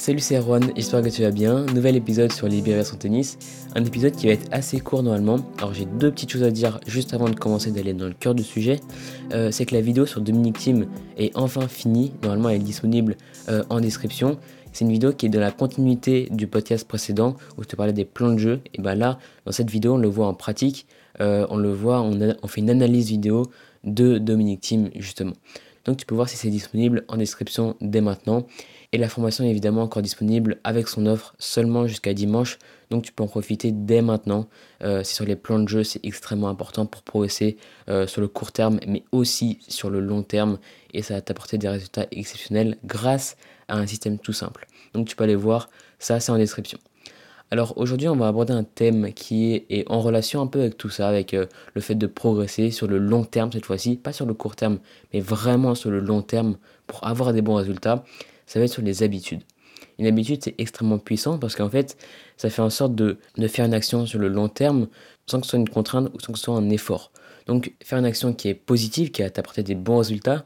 Salut c'est Erwan, j'espère que tu vas bien. Nouvel épisode sur Libérer son tennis. Un épisode qui va être assez court normalement. Alors j'ai deux petites choses à dire juste avant de commencer d'aller dans le cœur du sujet. Euh, c'est que la vidéo sur Dominique Thiem est enfin finie. Normalement elle est disponible euh, en description. C'est une vidéo qui est de la continuité du podcast précédent où je te parlais des plans de jeu. Et bien là, dans cette vidéo, on le voit en pratique. Euh, on le voit, on, fait une analyse vidéo de Dominique Thiem justement. Donc tu peux voir si c'est disponible en description dès maintenant. Et la formation est évidemment encore disponible avec son offre seulement jusqu'à dimanche. Donc tu peux en profiter dès maintenant. Euh, c'est sur les plans de jeu, c'est extrêmement important pour progresser euh, sur le court terme, mais aussi sur le long terme. Et ça va t'apporter des résultats exceptionnels grâce à un système tout simple. Donc tu peux aller voir, ça c'est en description. Alors aujourd'hui, on va aborder un thème qui est, en relation un peu avec tout ça, avec euh, le fait de progresser sur le long terme cette fois-ci, pas sur le court terme, mais vraiment sur le long terme pour avoir des bons résultats. Ça va être sur les habitudes. Une habitude, c'est extrêmement puissant parce qu'en fait, ça fait en sorte de, de faire une action sur le long terme sans que ce soit une contrainte ou sans que ce soit un effort. Donc faire une action qui est positive, qui va t'apporter des bons résultats,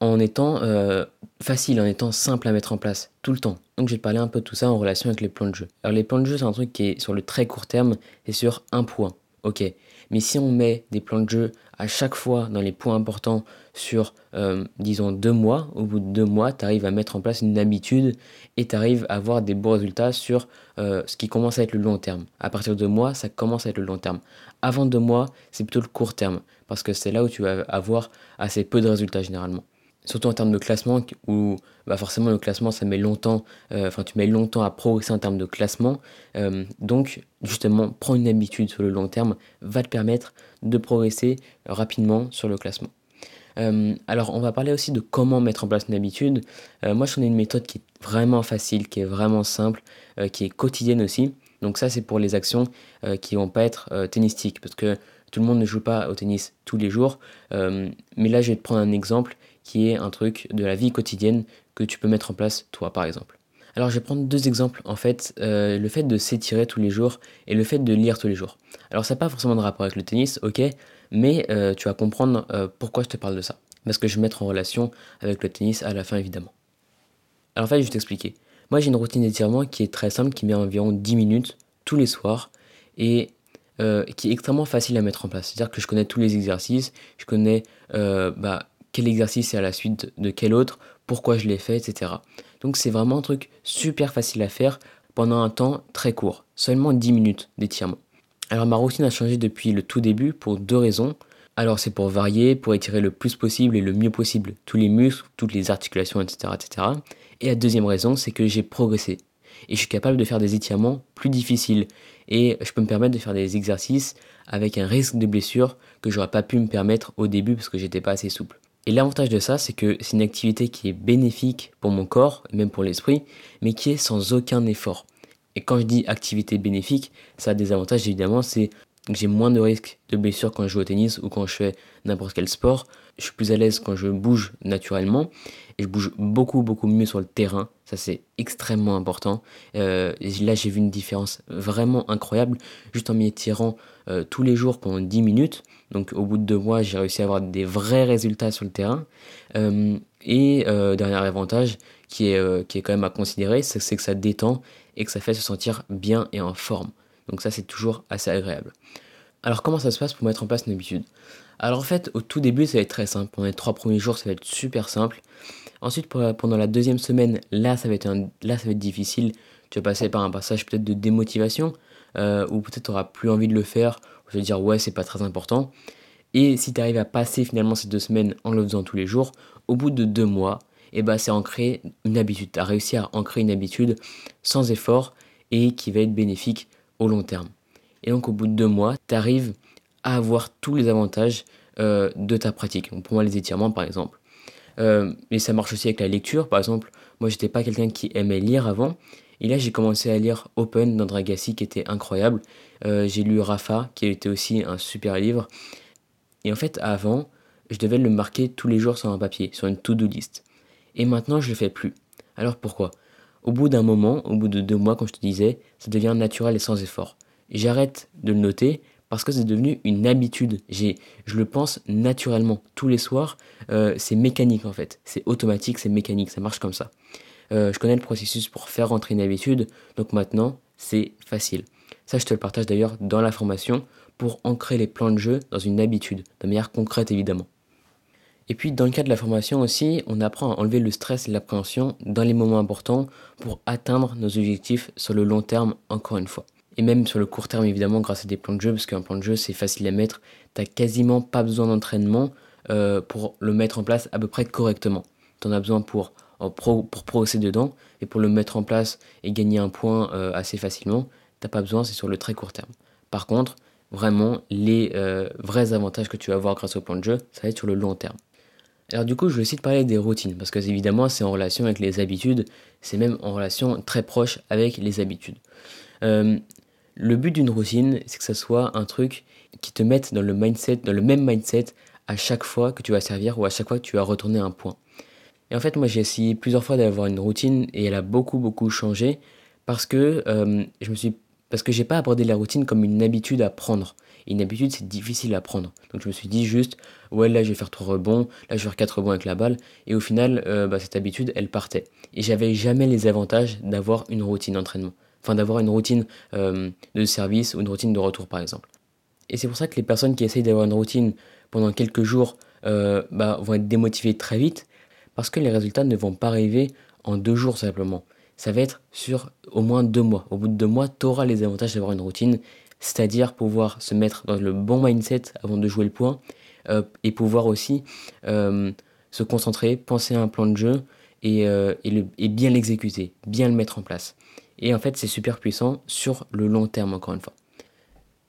en étant euh, facile, en étant simple à mettre en place tout le temps. Donc te parler un peu de tout ça en relation avec les plans de jeu. Alors les plans de jeu c'est un truc qui est sur le très court terme et sur un point. Ok. Mais si on met des plans de jeu à chaque fois dans les points importants sur, euh, disons, deux mois, au bout de deux mois, tu arrives à mettre en place une habitude et tu arrives à avoir des bons résultats sur euh, ce qui commence à être le long terme. À partir de deux mois, ça commence à être le long terme. Avant deux mois, c'est plutôt le court terme parce que c'est là où tu vas avoir assez peu de résultats généralement surtout en termes de classement, où bah forcément le classement ça met longtemps, euh, enfin tu mets longtemps à progresser en termes de classement. Euh, donc justement, prendre une habitude sur le long terme va te permettre de progresser rapidement sur le classement. Euh, alors on va parler aussi de comment mettre en place une habitude. moi je connais une méthode qui est vraiment facile, qui est vraiment simple, qui est quotidienne aussi. Donc ça c'est pour les actions qui vont pas être tennistiques, parce que tout le monde ne joue pas au tennis tous les jours. mais là je vais te prendre un exemple qui est un truc de la vie quotidienne que tu peux mettre en place toi par exemple. Alors je vais prendre deux exemples en fait, euh, le fait de s'étirer tous les jours et le fait de lire tous les jours. Alors ça n'a pas forcément de rapport avec le tennis, ok, mais euh, tu vas comprendre euh, pourquoi je te parle de ça. Parce que je vais mettre en relation avec le tennis à la fin évidemment. Alors en fait je vais t'expliquer. Moi j'ai une routine d'étirement qui est très simple, qui met environ 10 minutes tous les soirs et qui est extrêmement facile à mettre en place. C'est-à-dire que je connais tous les exercices, je connais bah, quel exercice est à la suite de quel autre, pourquoi je l'ai fait, etc. Donc c'est vraiment un truc super facile à faire pendant un temps très court, seulement 10 minutes d'étirement. Alors ma routine a changé depuis le tout début pour deux raisons. Alors c'est pour varier, pour étirer le plus possible et le mieux possible tous les muscles, toutes les articulations, etc. etc. Et la deuxième raison, c'est que j'ai progressé. Et je suis capable de faire des étirements plus difficiles. Et je peux me permettre de faire des exercices avec un risque de blessure que j'aurais pas pu me permettre au début parce que j'étais pas assez souple. Et l'avantage de ça, c'est que c'est une activité qui est bénéfique pour mon corps, même pour l'esprit, mais qui est sans aucun effort. Et quand je dis activité bénéfique, ça a des avantages évidemment, c'est que j'ai moins de risques de blessure quand je joue au tennis ou quand je fais n'importe quel sport. Je suis plus à l'aise quand je bouge naturellement et je bouge beaucoup beaucoup mieux sur le terrain. Ça c'est extrêmement important. Euh, là j'ai vu une différence vraiment incroyable juste en m'y étirant euh, tous les jours pendant 10 minutes. Donc au bout de deux mois, j'ai réussi à avoir des vrais résultats sur le terrain. Euh, et dernier avantage qui est, qui est quand même à considérer, c'est que ça détend et que ça fait se sentir bien et en forme. Donc ça, c'est toujours assez agréable. Alors comment ça se passe pour mettre en place une habitude? Alors en fait, au tout début, ça va être très simple. Pendant les trois premiers jours, ça va être super simple. Ensuite, pendant la deuxième semaine, là, ça va être, difficile. Tu vas passer par un passage peut-être de démotivation, ou peut-être tu n'auras plus envie de le faire, je vais dire ouais c'est pas très important. Et si tu arrives à passer finalement ces deux semaines en le faisant tous les jours, au bout de deux mois, et eh ben, c'est ancré une habitude. Tu as réussi à ancrer une habitude sans effort et qui va être bénéfique au long terme. Et donc au bout de deux mois, tu arrives à avoir tous les avantages euh, de ta pratique. pour moi les étirements par exemple. Euh, et ça marche aussi avec la lecture. Par exemple, moi j'étais pas quelqu'un qui aimait lire avant. Et là j'ai commencé à lire Open d'Andragassi qui était incroyable. Euh, j'ai lu Rafa, qui était aussi un super livre. Et en fait, avant, je devais le marquer tous les jours sur un papier, sur une to-do list. Et maintenant, je le fais plus. Alors pourquoi? Au bout d'un moment, au bout de deux mois, comme je te disais, ça devient naturel et sans effort. J'arrête de le noter parce que c'est devenu une habitude. J'ai, je le pense naturellement tous les soirs. Euh, c'est mécanique en fait. C'est automatique, c'est mécanique, ça marche comme ça. euh, je connais le processus pour faire rentrer une habitude, donc maintenant c'est facile. Ça, je te le partage d'ailleurs dans la formation pour ancrer les plans de jeu dans une habitude, de manière concrète évidemment. Et puis dans le cas de la formation aussi, on apprend à enlever le stress et l'appréhension dans les moments importants pour atteindre nos objectifs sur le long terme encore une fois. Et même sur le court terme évidemment grâce à des plans de jeu, parce qu'un plan de jeu c'est facile à mettre, t'as quasiment pas besoin d'entraînement euh, pour le mettre en place à peu près correctement. Tu en as besoin pour, pour progresser dedans, et pour le mettre en place et gagner un point euh, assez facilement, t'as pas besoin, c'est sur le très court terme. Par contre, vraiment, les euh, vrais avantages que tu vas avoir grâce au plan de jeu, ça va être sur le long terme. Alors du coup, je vais aussi te parler des routines, parce que évidemment, c'est en relation avec les habitudes, c'est même en relation très proche avec les habitudes. Euh, le but d'une routine, c'est que ça soit un truc qui te mette dans le mindset, dans le même mindset à chaque fois que tu vas servir ou à chaque fois que tu vas retourner un point. Et en fait, moi, j'ai essayé plusieurs fois d'avoir une routine et elle a beaucoup, beaucoup changé parce que euh, je me suis, parce que j'ai pas abordé la routine comme une habitude à prendre une habitude, c'est difficile à prendre. Donc je me suis dit juste, ouais, là je vais faire trois rebonds, là je vais faire quatre rebonds avec la balle. Et au final, euh, bah, cette habitude, elle partait. Et j'avais jamais les avantages d'avoir une routine d'entraînement. Enfin, d'avoir une routine euh, de service ou une routine de retour, par exemple. Et c'est pour ça que les personnes qui essayent d'avoir une routine pendant quelques jours euh, bah, vont être démotivées très vite parce que les résultats ne vont pas arriver en deux jours simplement. Ça va être sur au moins deux mois. Au bout de deux mois, tu auras les avantages d'avoir une routine c'est-à-dire pouvoir se mettre dans le bon mindset avant de jouer le point euh, et pouvoir aussi euh, se concentrer, penser à un plan de jeu et, euh, et, bien l'exécuter, bien le mettre en place. Et en fait, c'est super puissant sur le long terme, encore une fois.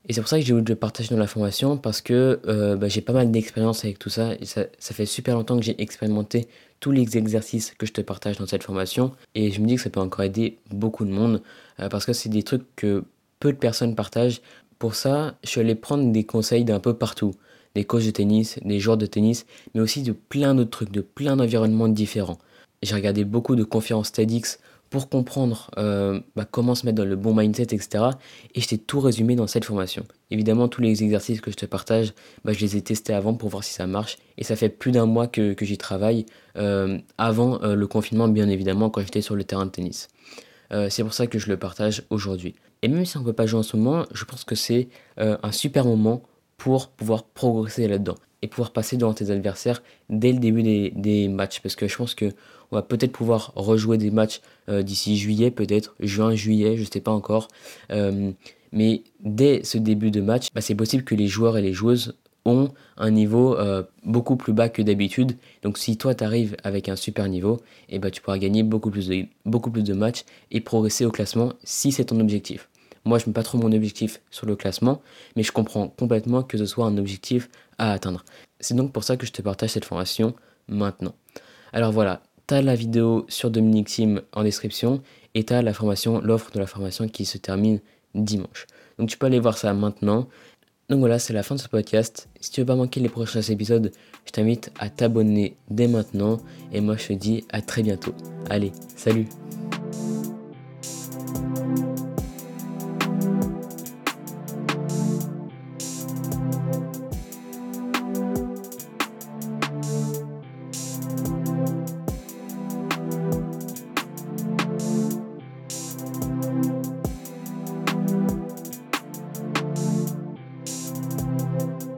Et c'est pour ça que j'ai voulu le partager dans la formation parce que bah, j'ai pas mal d'expérience avec tout ça, et ça. Ça fait super longtemps que j'ai expérimenté tous les exercices que je te partage dans cette formation et je me dis que ça peut encore aider beaucoup de monde parce que c'est des trucs que peu de personnes partagent. Pour ça, je suis allé prendre des conseils d'un peu partout. Des coachs de tennis, des joueurs de tennis, mais aussi de plein d'autres trucs, de plein d'environnements différents. J'ai regardé beaucoup de conférences TEDx pour comprendre euh, bah, comment se mettre dans le bon mindset, etc. Et je t'ai tout résumé dans cette formation. Évidemment, tous les exercices que je te partage, bah, je les ai testés avant pour voir si ça marche. Et ça fait plus d'un mois que, j'y travaille, euh, avant euh, le confinement, bien évidemment, quand j'étais sur le terrain de tennis. c'est pour ça que je le partage aujourd'hui. Et même si on ne peut pas jouer en ce moment, je pense que c'est euh, un super moment pour pouvoir progresser là-dedans et pouvoir passer devant tes adversaires dès le début des, matchs. Parce que je pense que on va peut-être pouvoir rejouer des matchs euh, d'ici juillet, peut-être juin, juillet, je ne sais pas encore. Euh, mais dès ce début de match, bah, c'est possible que les joueurs et les joueuses ont un niveau beaucoup plus bas que d'habitude. Donc si toi tu arrives avec un super niveau, et eh ben, tu pourras gagner beaucoup plus, de, beaucoup plus de matchs et progresser au classement si c'est ton objectif. Moi je ne mets pas trop mon objectif sur le classement, mais je comprends complètement que ce soit un objectif à atteindre. C'est donc pour ça que je te partage cette formation maintenant. Alors voilà, tu as la vidéo sur Dominique Team en description et tu as la formation, l'offre de la formation qui se termine dimanche. Donc tu peux aller voir ça maintenant. Donc voilà, c'est la fin de ce podcast. Si tu veux pas manquer les prochains épisodes, je t'invite à t'abonner dès maintenant. Et moi, je te dis à très bientôt. Allez, salut